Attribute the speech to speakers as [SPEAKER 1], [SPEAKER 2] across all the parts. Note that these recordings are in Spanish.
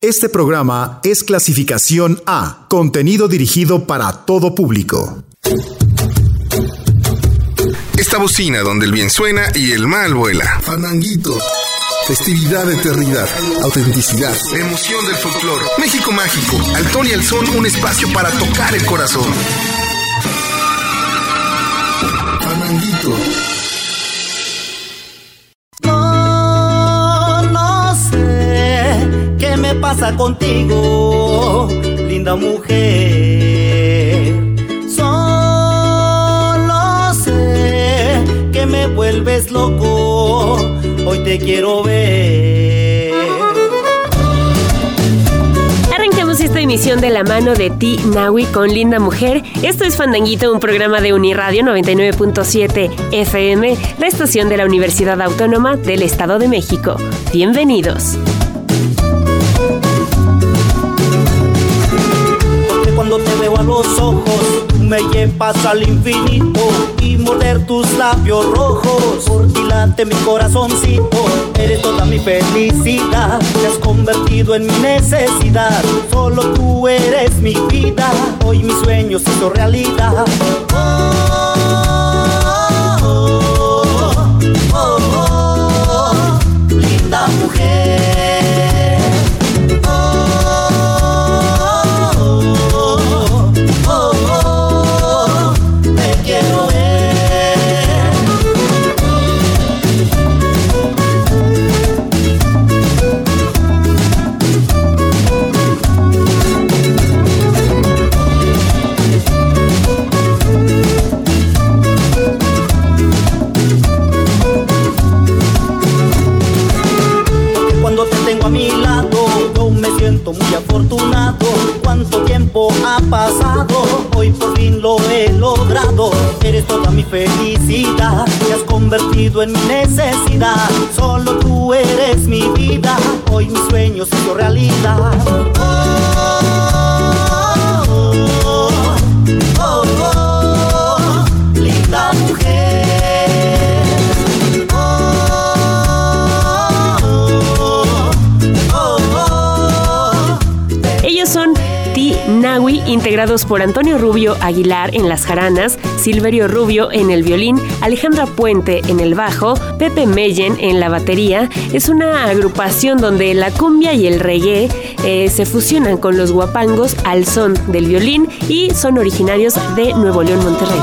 [SPEAKER 1] Este programa es clasificación A, contenido dirigido para todo público.
[SPEAKER 2] Esta bocina donde el bien suena y el mal vuela.
[SPEAKER 3] Fandanguito. Festividad, eternidad, autenticidad.
[SPEAKER 2] Emoción del folclore. México mágico. Al ton y al son, un espacio para tocar el corazón.
[SPEAKER 3] Fandanguito.
[SPEAKER 4] Pasa contigo, linda mujer? Solo sé que me vuelves loco, hoy te quiero ver.
[SPEAKER 5] Arrancamos esta emisión de la mano de Ti Nawi con Linda Mujer. Esto es Fandanguito, un programa de Uniradio 99.7 FM, la estación de la Universidad Autónoma del Estado de México. Bienvenidos.
[SPEAKER 4] Los ojos me llevas al infinito y morder tus labios rojos. Por dilante mi corazoncito eres toda mi felicidad. Te has convertido en mi necesidad solo tú eres mi vida. Hoy mis sueños hizo realidad. Linda en necesidad. Solo tú eres mi vida, hoy mis sueños son realidad.
[SPEAKER 5] integrados por Antonio Rubio Aguilar en las jaranas, Silverio Rubio en el violín, Alejandra Puente en el bajo, Pepe Meyen en la batería. Es una agrupación donde la cumbia y el reggae eh, se fusionan con los guapangos al son del violín y son originarios de Nuevo León, Monterrey.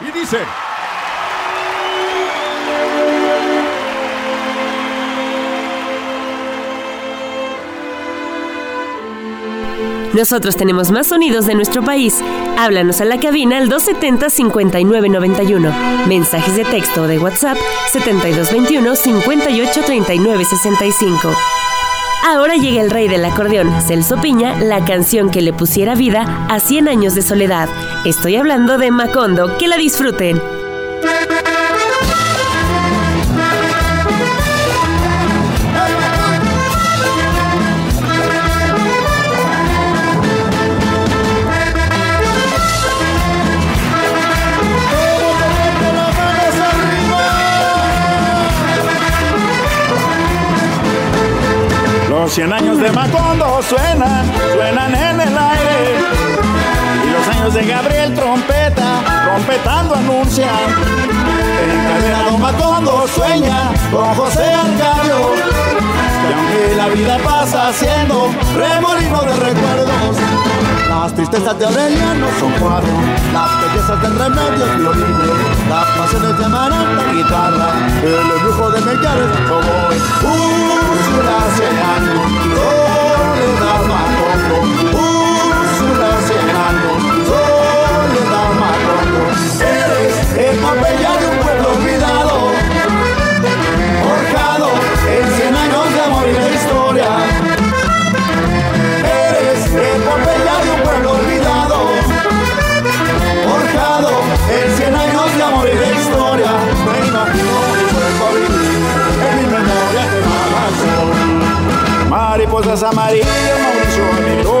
[SPEAKER 6] y dice...
[SPEAKER 5] Nosotros tenemos más sonidos de nuestro país. Háblanos a la cabina al 270-5991. Mensajes de texto o de WhatsApp 7221-583965. Ahora llega el rey del acordeón, Celso Piña, la canción que le pusiera vida a 100 años de soledad. Estoy hablando de Macondo, que la disfruten.
[SPEAKER 6] Cien años de Macondo suenan, suenan en el aire. Y los años de Gabriel Trompeta, trompetando anuncian. Encadenado Macondo sueña con José Arcadio. Y aunque la vida pasa siendo remolino de recuerdos, las tristezas de Aureliano son cuatro, las bellezas del remedio es violín, las pasiones de amaranta guitarra, el embrujo de Mellares como Úrsula cien años, soledad macondo, Úrsula cien años, soledad macondo, eres epopeya de un pueblo olvidado, Mariposas amarillas, Mauricio Babilonia.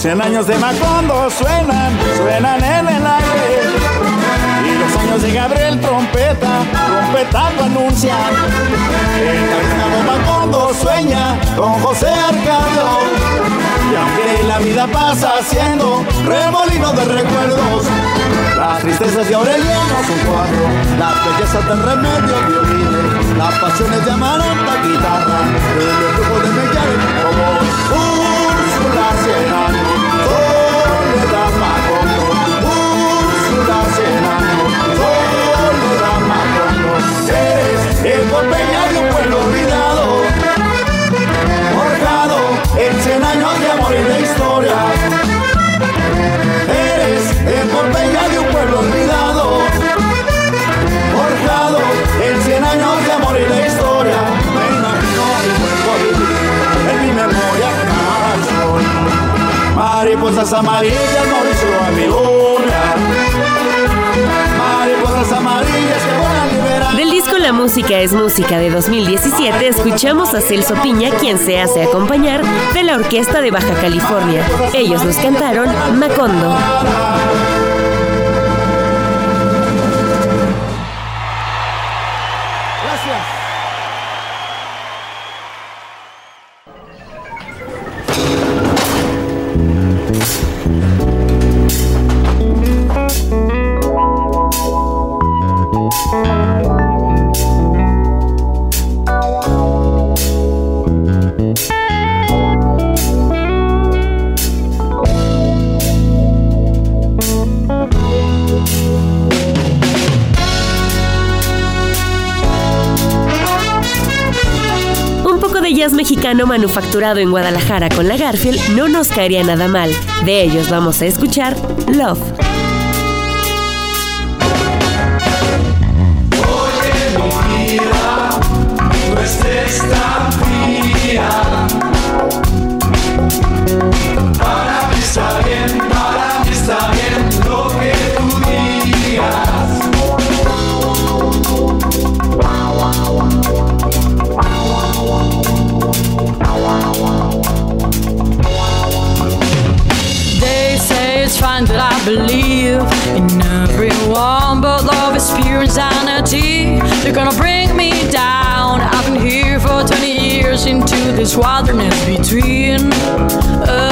[SPEAKER 6] Los cien años de Macondo suenan, suenan en el aire. Y los años de Gabriel trompeta, trompetando anuncian. El Macondo sueña con José Arcadio. Y aunque la vida pasa siendo remolino de recuerdos, las tristezas de Aureliano son cuatro, las bellezas del remedio violines, las pasiones de Amaranta guitarra, el de como Pompeya de un pueblo olvidado, forjado en cien años de amor y de historia. Eres el Pompeya de un pueblo olvidado, forjado en cien años de amor y de historia. Me imagino y vuelvo vivir en mi memoria sol. Mariposas amarillas, Mauricio a mi luna. Mariposas amarillas que van a liberar.
[SPEAKER 5] La Música es Música de 2017 escuchamos a Celso Piña quien se hace acompañar de la Orquesta de Baja California. Ellos nos cantaron Macondo. Mexicano manufacturado en Guadalajara con la Garfield no nos caería nada mal. De ellos vamos a escuchar Love.
[SPEAKER 7] They're gonna bring me down. I've been here for 20 years into this wilderness between. Uh,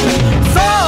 [SPEAKER 7] So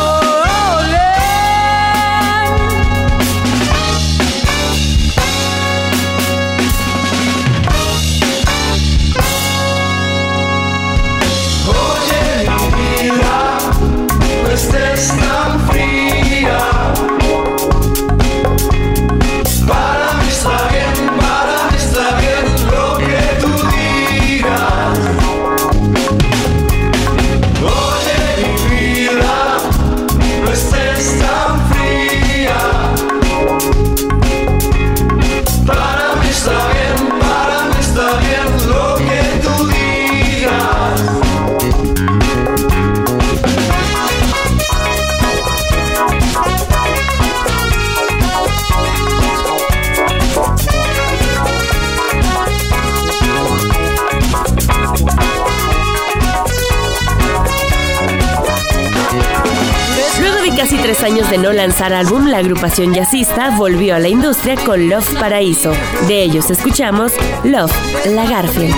[SPEAKER 7] no
[SPEAKER 5] lanzar álbum, la agrupación jazzista volvió a la industria con Love Paraíso. De ellos escuchamos Love, la Garfield.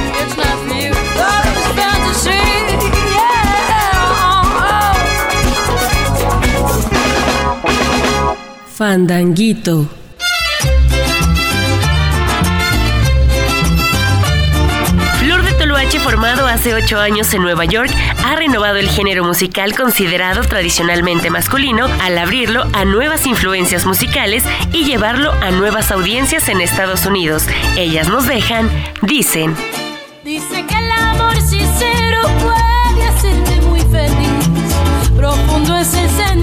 [SPEAKER 5] Fandanguito. formado hace ocho años en Nueva York, ha renovado el género musical considerado tradicionalmente masculino al abrirlo a nuevas influencias musicales y llevarlo a nuevas audiencias en Estados Unidos. Ellas nos dejan, dicen.
[SPEAKER 8] Dice que el amor sincero puede hacerme muy feliz. Profundo es el
[SPEAKER 5] ser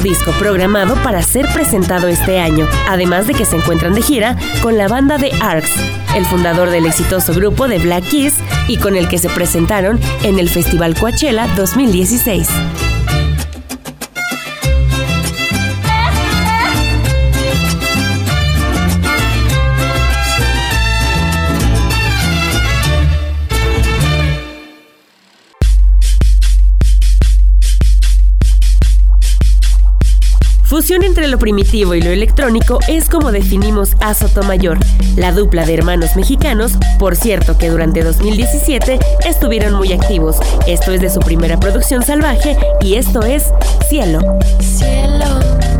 [SPEAKER 5] disco programado para ser presentado este año, además de que se encuentran de gira con la banda de Arcs, el fundador del exitoso grupo de Black Keys y con el que se presentaron en el Festival Coachella 2016. La Fusión entre lo primitivo y lo electrónico es como definimos a Sotomayor, la dupla de hermanos mexicanos, por cierto que durante 2017 estuvieron muy activos. Esto es de su primera producción salvaje y esto es Cielo.
[SPEAKER 9] Cielo.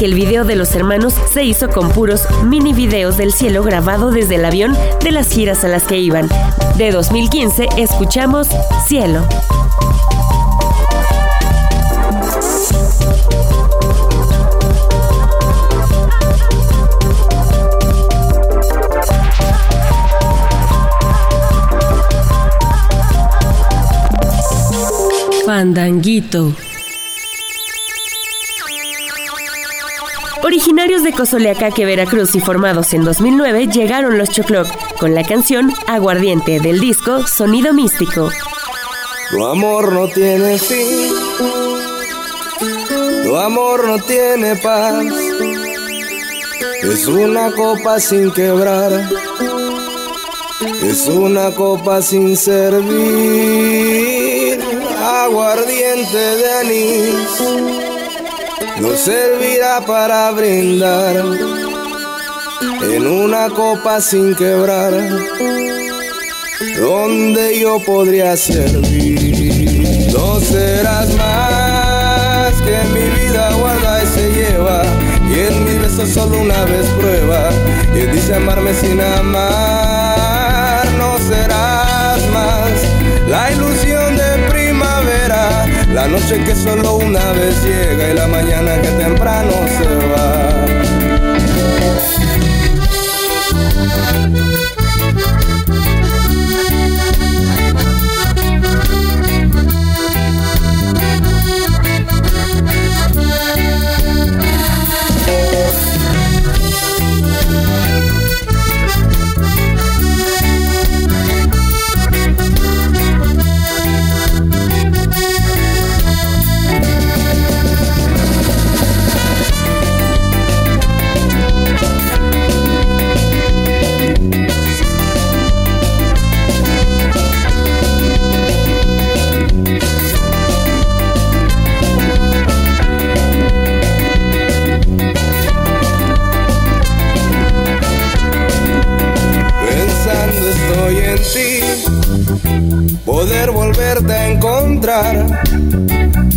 [SPEAKER 9] que el
[SPEAKER 5] video de los hermanos se hizo con puros mini videos del cielo grabado desde el avión de las giras a las que iban. De 2015 escuchamos Cielo. Fandanguito. Originarios de Cozoleacaque, Veracruz y formados en 2009, llegaron los Chocloc con la canción Aguardiente del disco Sonido Místico.
[SPEAKER 10] Tu amor no tiene fin, tu amor no tiene paz, es una copa sin quebrar, es una copa sin servir, aguardiente de anís no servirá para brindar en una copa sin quebrar, donde yo podría servir. No serás más que mi vida guarda y se lleva, y en mi beso solo una vez prueba, y dice amarme sin amar. No serás más la ilusión noche que solo una vez llega y la mañana que temprano se va.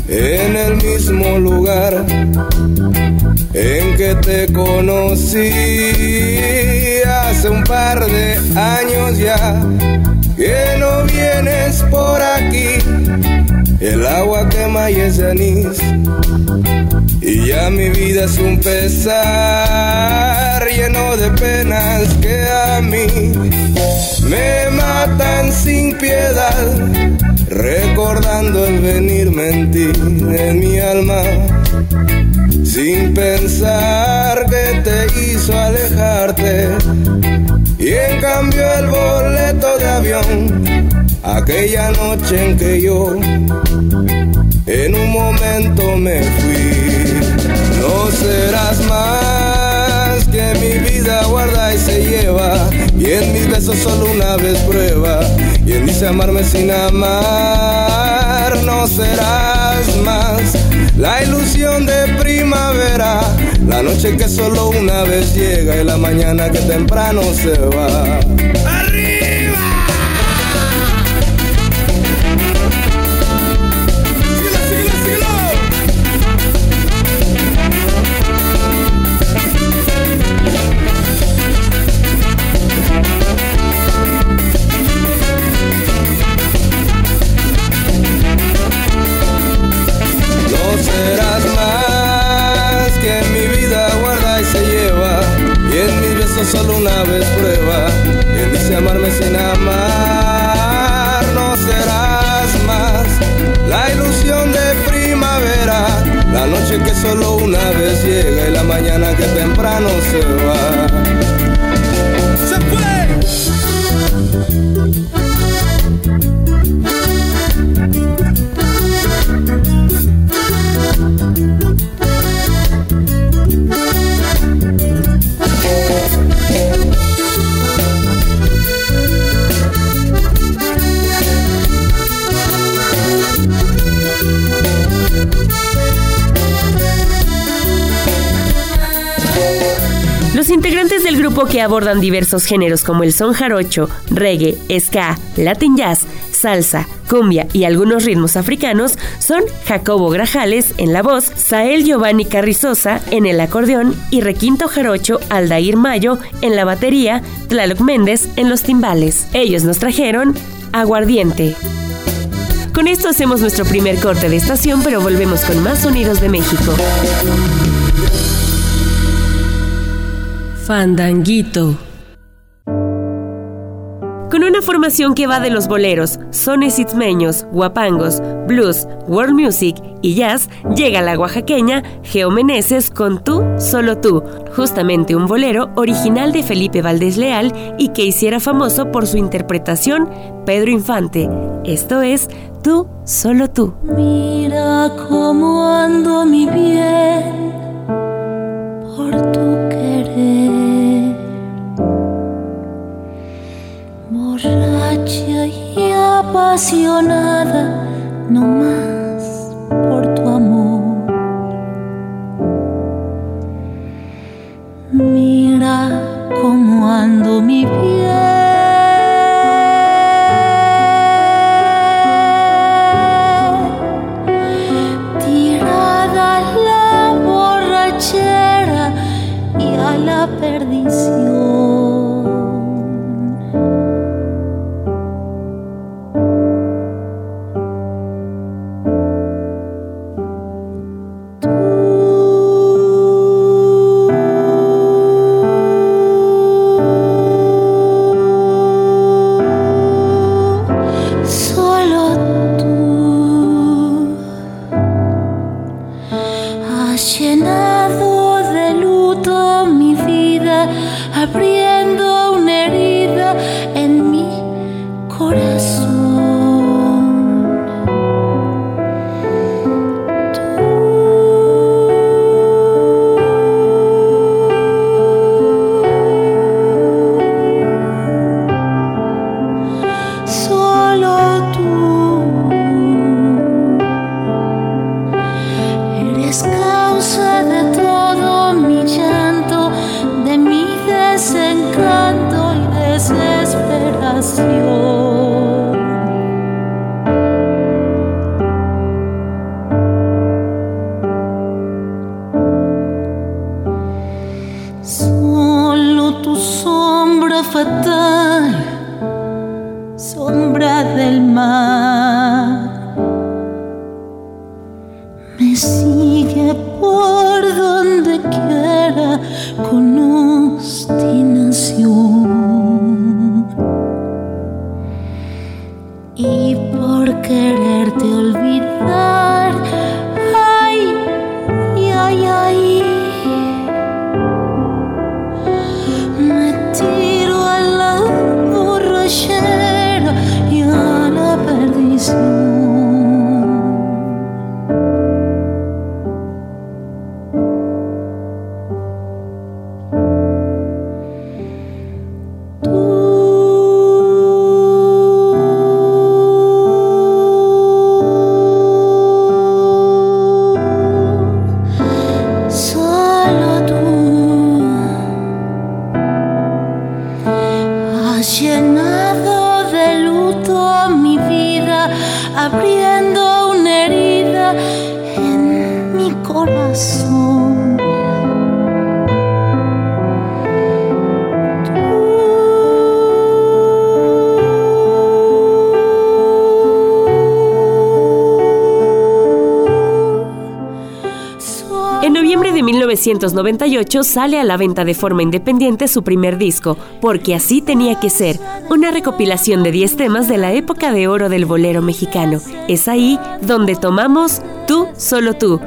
[SPEAKER 10] En el mismo lugar en que te conocí. Hace un par de años ya que no vienes por aquí. El agua quema y es anís. Y ya mi vida es un pesar lleno de penas que a mí me matan sin piedad recordando el venir mentir en mi alma, sin pensar que te hizo alejarte. Y en cambio el boleto de avión, aquella noche en que yo en un momento me fui, no serás más que mi vida guarda y se lleva, y en mis besos solo una vez prueba quien dice amarme sin amar, no serás más la ilusión de primavera, la noche que solo una vez llega y la mañana que temprano se va. Solo una vez prueba. Quien dice amarme sin amar, no serás más la ilusión de primavera. La noche que solo una vez llega y la mañana que temprano se va.
[SPEAKER 5] Grupo que abordan diversos géneros como el son jarocho, reggae, ska, latin jazz, salsa, cumbia y algunos ritmos africanos son Jacobo Grajales en la voz, Sael Giovanni Carrizosa en el acordeón y Requinto Jarocho Aldair Mayo en la batería, Tlaloc Méndez en los timbales. Ellos nos trajeron Aguardiente. Con esto hacemos nuestro primer corte de estación, pero volvemos con más sonidos de México. Fandanguito. Con una formación que va de los boleros, sones itzmeños, guapangos, blues, world music y jazz, llega la oaxaqueña Geo Meneses con Tú, Solo Tú, justamente un bolero original de Felipe Valdés Leal y que hiciera famoso por su interpretación Pedro Infante. Esto es Tú, Solo Tú.
[SPEAKER 11] Mira cómo ando mi bien por tu Borracha y apasionada, no más por tu amor. Mira cómo ando mi bien.
[SPEAKER 5] 1998 sale a la venta de forma independiente su primer disco, Porque así tenía que ser, una recopilación de 10 temas de la época de oro del bolero mexicano. Es ahí donde tomamos Tú, solo tú,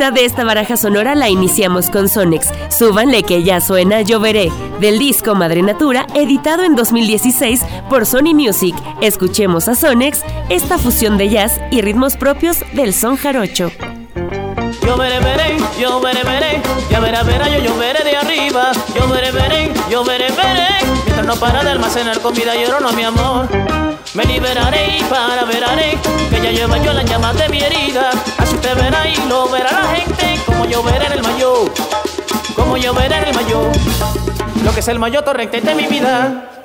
[SPEAKER 5] de esta baraja sonora la iniciamos con Sonex. Súbanle que ya suena Lloveré, del disco Madre Natura, editado en 2016 por Sony Music. Escuchemos a Sonex, esta fusión de jazz y ritmos propios del son jarocho.
[SPEAKER 12] Yo veré, veré, yo veré, veré, ya verá, verá, yo, yo veré de arriba. Yo veré, veré, yo veré, veré, mientras no para de almacenar comida y oro, no mi amor. Me liberaré y para veraré que ya lleva yo las llamas de mi herida. Así usted verá y lo verá la gente como yo veré en el mayo, como yo veré en el mayo. Lo que es el mayo torrente de mi vida.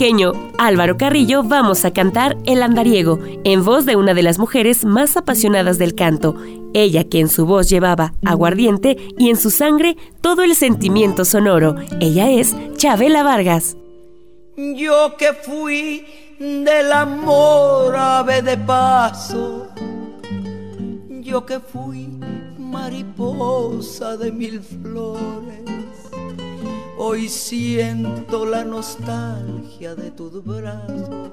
[SPEAKER 5] Oaxaqueño Álvaro Carrillo, vamos a cantar El Andariego, en voz de una de las mujeres más apasionadas del canto, ella que en su voz llevaba aguardiente y en su sangre todo el sentimiento sonoro. Ella es Chabela Vargas.
[SPEAKER 13] Yo que fui del amor ave de paso, yo que fui mariposa de mil flores, hoy siento la nostalgia de tus brazos,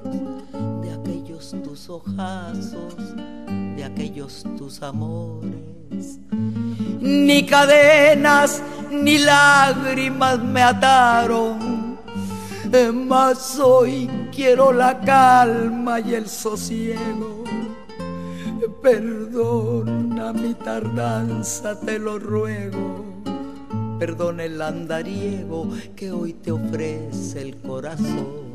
[SPEAKER 13] de aquellos tus ojazos, de aquellos tus amores. Ni cadenas ni lágrimas me ataron mas hoy quiero la calma y el sosiego. Perdona mi tardanza, te lo ruego. Perdona el andariego que hoy te ofrece el corazón.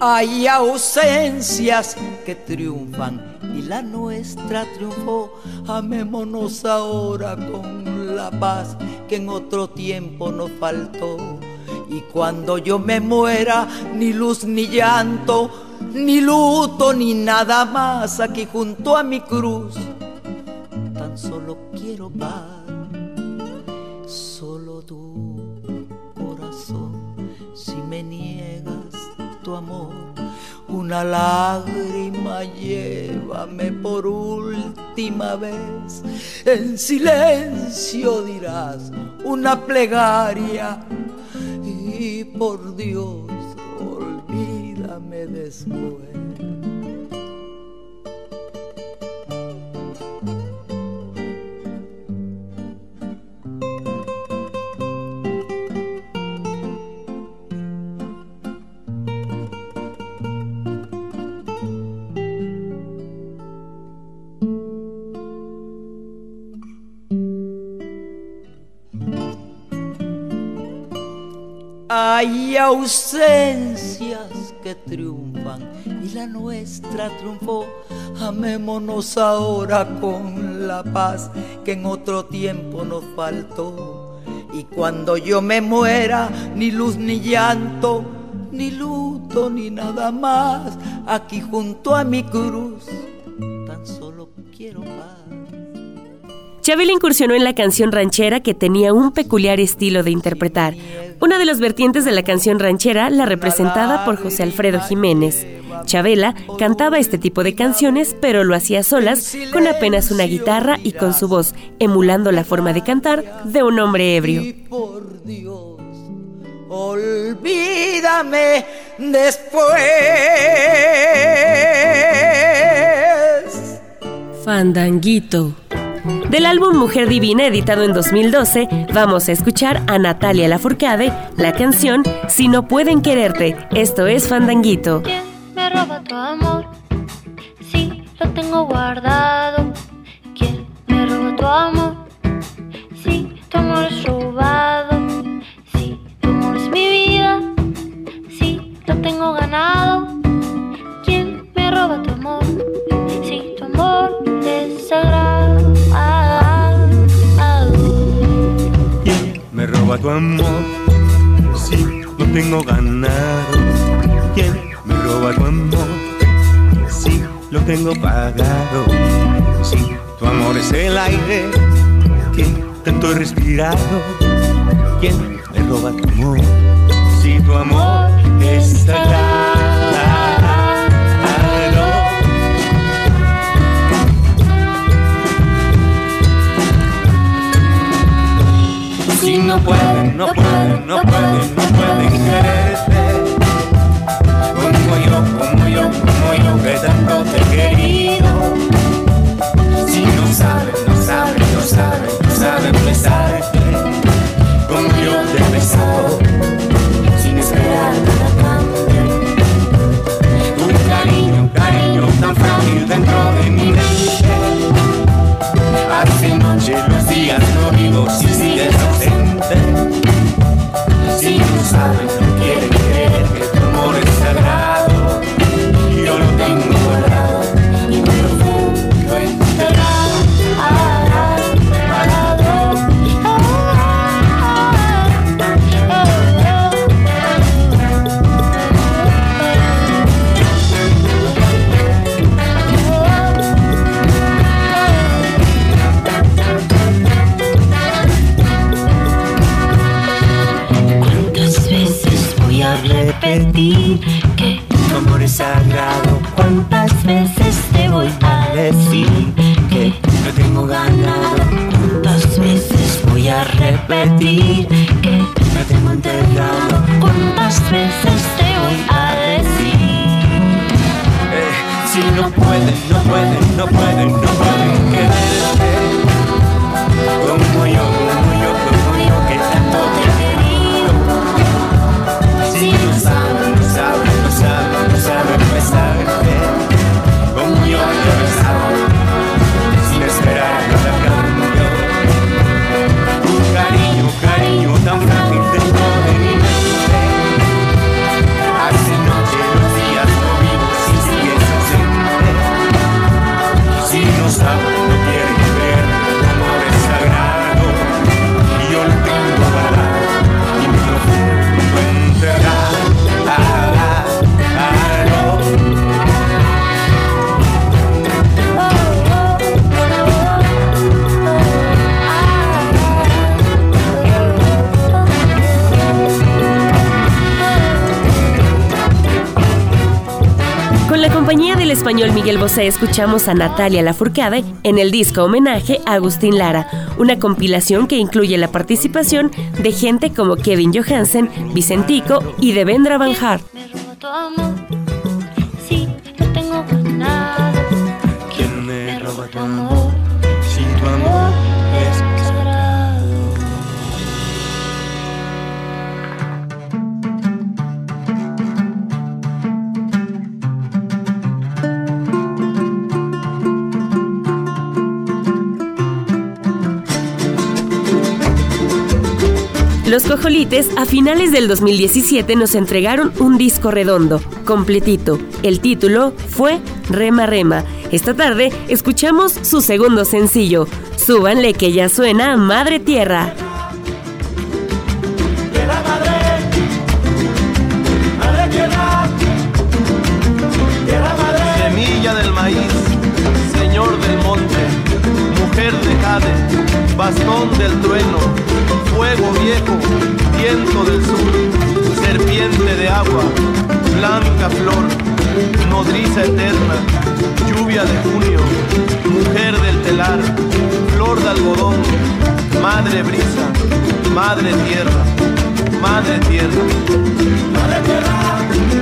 [SPEAKER 13] Hay ausencias que triunfan y la nuestra triunfó. Amémonos ahora con la paz que en otro tiempo nos faltó. Y cuando yo me muera, ni luz ni llanto, ni luto, ni nada más aquí junto a mi cruz. Tan solo quiero paz, niegas tu amor, un una lágrima, llévame por última vez. En silencio dirás una plegaria y por Dios olvídame después. Hay ausencias que triunfan y la nuestra triunfó. Amémonos ahora con la paz que en otro tiempo nos faltó. Y cuando yo me muera, ni luz ni llanto, ni luto, ni nada más. Aquí junto a mi cruz, tan solo quiero paz.
[SPEAKER 5] Chabela incursionó en la canción ranchera que tenía un peculiar estilo de interpretar. Una de las vertientes de la canción ranchera, la representada por José Alfredo Jiménez. Chabela cantaba este tipo de canciones, pero lo hacía solas, con apenas una guitarra y con su voz, emulando la forma de cantar de un hombre ebrio.
[SPEAKER 13] Por Dios, olvídame después.
[SPEAKER 5] Fandanguito. Del álbum Mujer Divina, editado en 2012, vamos a escuchar a Natalia Lafourcade, la canción Si no pueden quererte. Esto es Fandanguito.
[SPEAKER 14] ¿Quién me roba tu amor? Sí, lo tengo guardado. ¿Quién me roba tu amor? Sí, tu amor es robado. Sí, tu amor es mi vida. Sí, lo tengo ganado. ¿Quién me roba tu amor? Sí, tu amor es sagrado.
[SPEAKER 15] ¿Quién me roba tu amor? Sí, lo tengo ganado. ¿Quién me roba tu amor? Sí, lo tengo pagado. Sí, tu amor es el aire que tanto he respirado. ¿Quién me roba tu amor? Sí, tu amor es no pueden, no pueden, no pueden, no pueden quererte. Como yo, como yo, como yo que tanto te he querido. Si no saben, no saben, no saben, no saben besarte. Como yo te he besado Sin esperar nada cambie Tu cariño, cariño tan frágil dentro de mi mente. Hace noche los días no vivo si sigues ausente Si no saben, no sagrado.
[SPEAKER 14] ¿Cuántas veces te voy a decir que
[SPEAKER 15] lo tengo ganado
[SPEAKER 14] ¿Cuántas veces voy a repetir que
[SPEAKER 15] Lo tengo entregado
[SPEAKER 14] ¿Cuántas veces te voy a decir
[SPEAKER 15] Eh, Si no pueden, no pueden, no pueden, no pueden quererte
[SPEAKER 5] escuchamos a Natalia Lafourcade en el disco homenaje a Agustín Lara, una compilación que incluye la participación de gente como Kevin Johansen, Vicentico y Devendra Van Hart. A finales del 2017 nos entregaron un disco redondo, completito. El título fue Rema Rema. Esta tarde escuchamos su segundo sencillo, Súbanle que ya suena Madre Tierra.
[SPEAKER 16] Semilla del maíz, señor del monte, mujer de jade, bastón del trueno, fuego viejo, del sur, serpiente de agua, blanca flor, nodriza eterna, lluvia de junio, mujer del telar, flor de algodón, madre brisa, madre tierra, madre tierra.
[SPEAKER 17] Madre tierra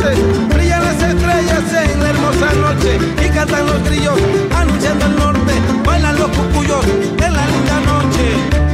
[SPEAKER 18] sesontes, brillan las estrellas en la hermosa noche y cantan los grillos anunciando el norte, bailan los cucuyos en la linda noche.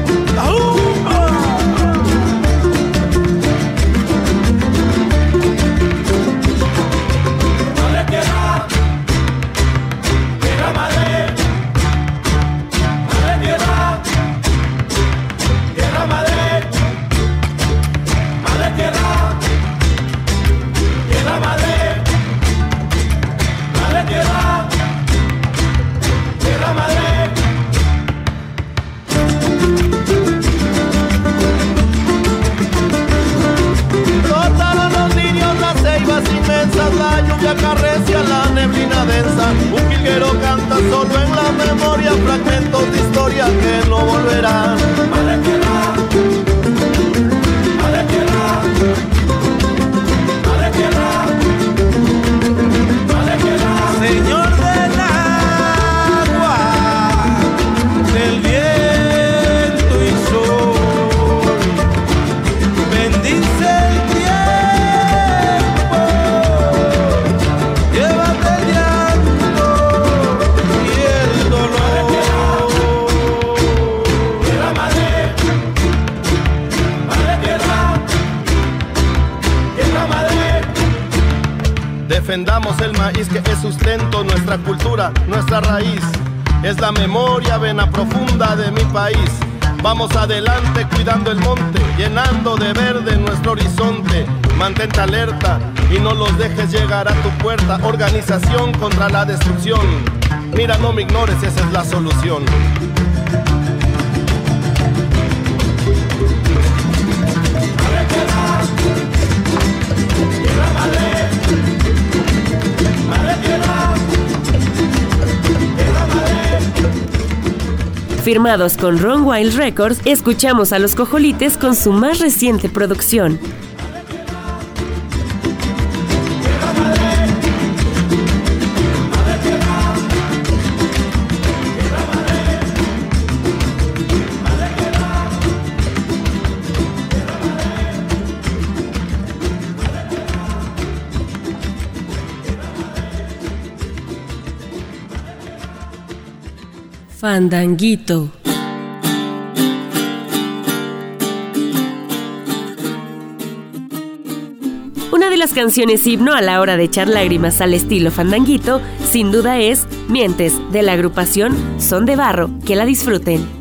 [SPEAKER 16] Cuidando el monte, llenando de verde nuestro horizonte. Mantente alerta y no los dejes llegar a tu puerta. Organización contra la destrucción. Mira, no me ignores, esa es la solución.
[SPEAKER 5] Firmados con Ron Wild Records, escuchamos a los Cojolites con su más reciente producción. Fandanguito. Una de las canciones himno a la hora de echar lágrimas al estilo fandanguito, sin duda es Mientes, de la agrupación Son de Barro. Que la disfruten.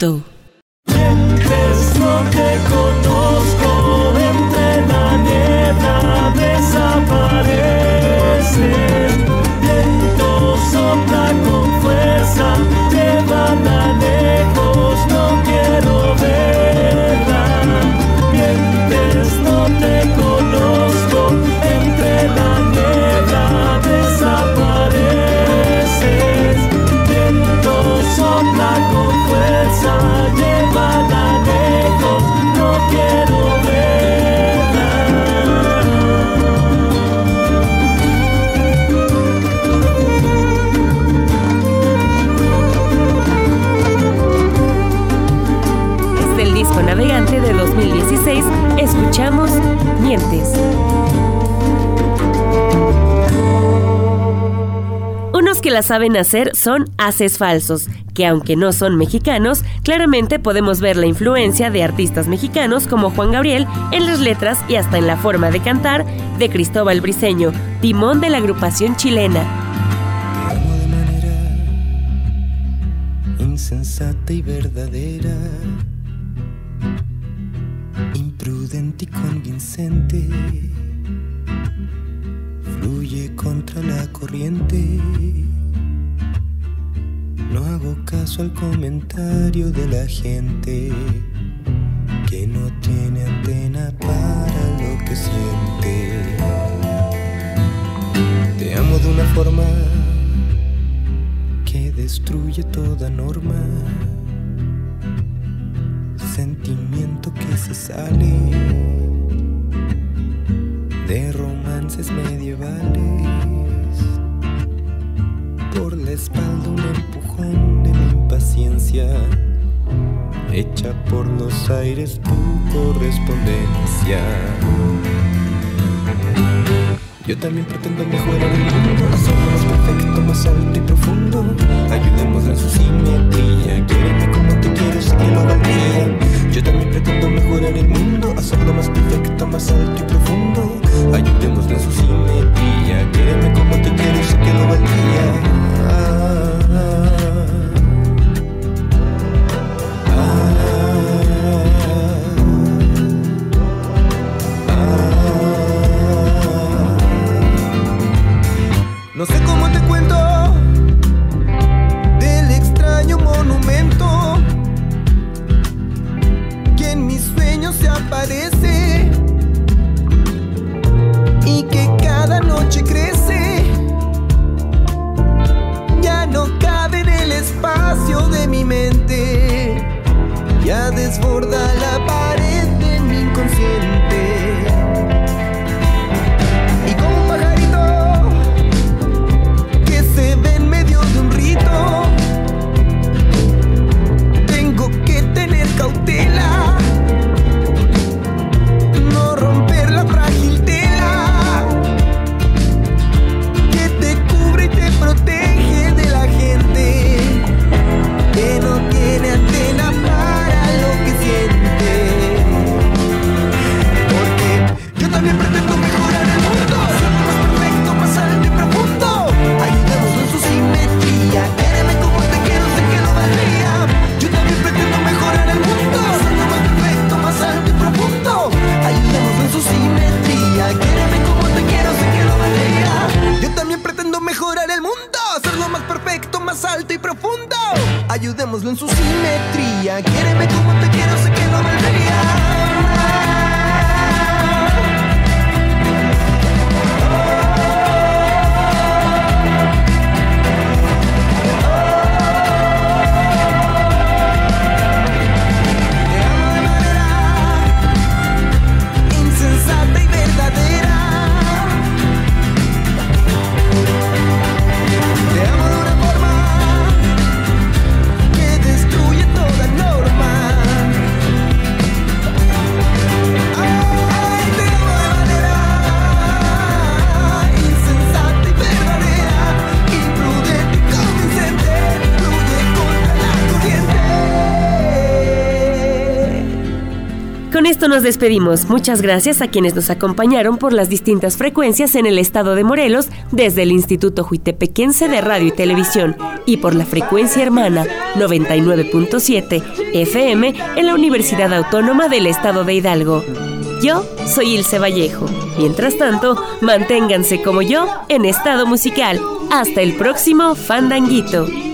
[SPEAKER 5] Fandanguito.
[SPEAKER 19] Mientes, no conozco. Entre la niebla desapareces.
[SPEAKER 5] 2016. Escuchamos Mientes. Unos que la saben hacer son haces falsos, que aunque no son mexicanos, claramente podemos ver la influencia de artistas mexicanos como Juan Gabriel en las letras y hasta en la forma de cantar de Cristóbal Briseño, timón de la agrupación chilena.
[SPEAKER 20] insensata y verdadera, imprudente y convincente, fluye contra la corriente. No hago caso al comentario de la gente que no tiene antena para lo que siente. Te amo de una forma que destruye toda norma. Sentimiento que se sale medievales. Por la espalda un empujón de mi impaciencia. Hecha por los aires tu correspondencia. Yo también pretendo mejorar el mundo, hacerlo más perfecto, más alto y profundo. Ayudemos en su simetría, quiéreme como te quiero, sé que lo valdría. Yo también pretendo mejorar el mundo, hacerlo más perfecto, más alto y profundo. Ayudemos en su simetría, quiéreme como te quiero, sé que lo valdría.
[SPEAKER 5] Nos despedimos. Muchas gracias a quienes nos acompañaron por las distintas frecuencias en el estado de Morelos desde el Instituto Juitepequense de Radio y Televisión y por la frecuencia hermana 99.7 FM en la Universidad Autónoma del Estado de Hidalgo. Yo soy Ilse Vallejo. Mientras tanto, manténganse como yo en estado musical. Hasta el próximo Fandanguito.